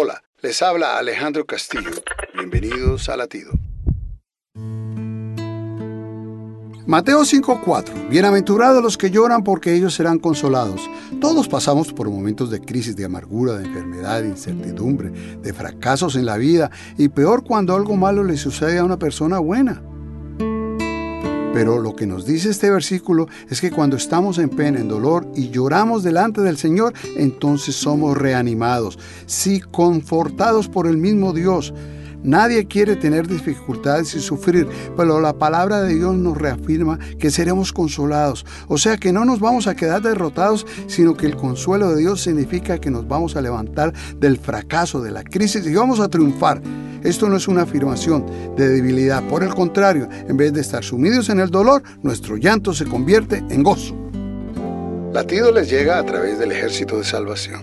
Hola, les habla Alejandro Castillo. Bienvenidos a Latido. Mateo 5:4 Bienaventurados los que lloran porque ellos serán consolados. Todos pasamos por momentos de crisis, de amargura, de enfermedad, de incertidumbre, de fracasos en la vida y peor cuando algo malo le sucede a una persona buena. Pero lo que nos dice este versículo es que cuando estamos en pena, en dolor y lloramos delante del Señor, entonces somos reanimados, sí, confortados por el mismo Dios. Nadie quiere tener dificultades y sufrir, pero la palabra de Dios nos reafirma que seremos consolados. O sea que no nos vamos a quedar derrotados, sino que el consuelo de Dios significa que nos vamos a levantar del fracaso, de la crisis y vamos a triunfar. Esto no es una afirmación de debilidad, por el contrario, en vez de estar sumidos en el dolor, nuestro llanto se convierte en gozo. Latido les llega a través del ejército de salvación.